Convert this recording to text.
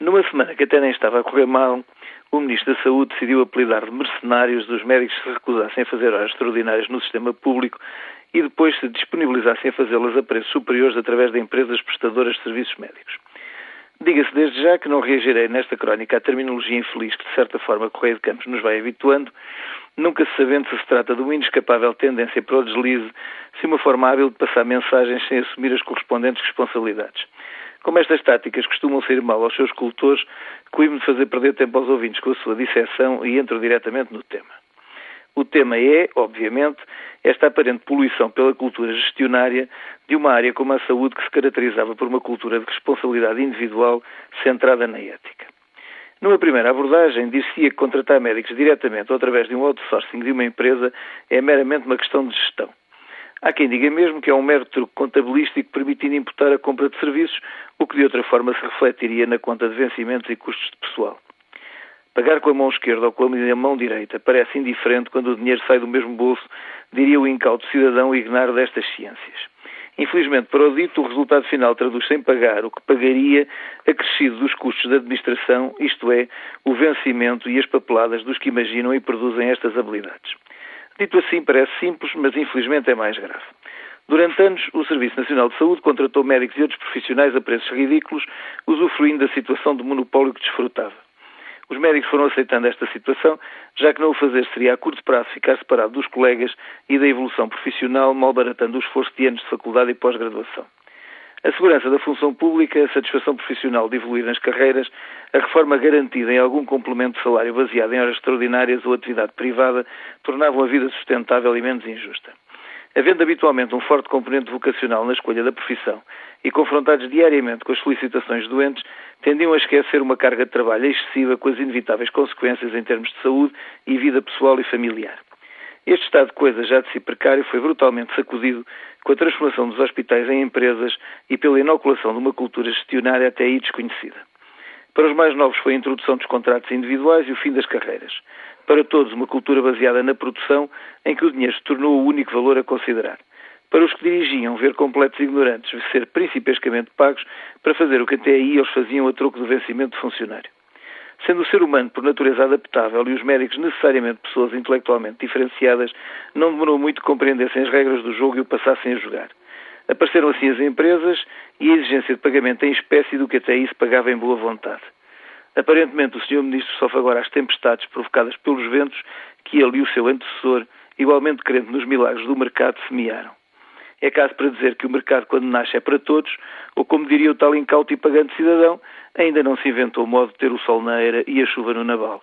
Numa semana que até nem estava a correr mal, o Ministro da Saúde decidiu apelidar de mercenários dos médicos que se recusassem a fazer horas extraordinárias no sistema público e depois se disponibilizassem a fazê-las a preços superiores através de empresas prestadoras de serviços médicos. Diga-se desde já que não reagirei nesta crónica à terminologia infeliz que, de certa forma, Correio de Campos nos vai habituando, nunca se sabendo se se trata de uma inescapável tendência para o deslize, se uma forma hábil de passar mensagens sem assumir as correspondentes responsabilidades. Como estas táticas costumam ser mal aos seus cultores, cuido de fazer perder tempo aos ouvintes com a sua disseção e entro diretamente no tema. O tema é, obviamente, esta aparente poluição pela cultura gestionária de uma área como a saúde que se caracterizava por uma cultura de responsabilidade individual centrada na ética. Numa primeira abordagem, disse-se que contratar médicos diretamente ou através de um outsourcing de uma empresa é meramente uma questão de gestão. Há quem diga mesmo que é um mero truque contabilístico permitindo imputar a compra de serviços, o que de outra forma se refletiria na conta de vencimentos e custos de pessoal. Pagar com a mão esquerda ou com a mão direita parece indiferente quando o dinheiro sai do mesmo bolso, diria o incauto cidadão ignaro destas ciências. Infelizmente, para o dito, o resultado final traduz-se em pagar o que pagaria acrescido dos custos da administração, isto é, o vencimento e as papeladas dos que imaginam e produzem estas habilidades. Dito assim, parece simples, mas infelizmente é mais grave. Durante anos, o Serviço Nacional de Saúde contratou médicos e outros profissionais a preços ridículos, usufruindo da situação de monopólio que desfrutava. Os médicos foram aceitando esta situação, já que não o fazer seria a curto prazo ficar separado dos colegas e da evolução profissional, malbaratando o esforço de anos de faculdade e pós-graduação. A segurança da função pública, a satisfação profissional de evoluir nas carreiras, a reforma garantida em algum complemento de salário baseado em horas extraordinárias ou atividade privada tornavam a vida sustentável e menos injusta. Havendo habitualmente um forte componente vocacional na escolha da profissão e confrontados diariamente com as solicitações doentes, tendiam a esquecer uma carga de trabalho excessiva com as inevitáveis consequências em termos de saúde e vida pessoal e familiar. Este estado de coisas já de si precário foi brutalmente sacudido com a transformação dos hospitais em empresas e pela inoculação de uma cultura gestionária até aí desconhecida. Para os mais novos foi a introdução dos contratos individuais e o fim das carreiras. Para todos, uma cultura baseada na produção, em que o dinheiro se tornou o único valor a considerar. Para os que dirigiam ver completos ignorantes ser principescamente pagos para fazer o que até aí eles faziam a troco do vencimento funcionário. Sendo o ser humano por natureza adaptável e os médicos necessariamente pessoas intelectualmente diferenciadas, não demorou muito que compreendessem as regras do jogo e o passassem a jogar. Apareceram assim as empresas e a exigência de pagamento em espécie do que até se pagava em boa vontade. Aparentemente, o Sr. Ministro sofre agora as tempestades provocadas pelos ventos que ele e o seu antecessor, igualmente crente nos milagres do mercado, semearam. É caso para dizer que o mercado, quando nasce, é para todos, ou como diria o tal incauto e pagante cidadão, ainda não se inventou o modo de ter o sol na era e a chuva no naval.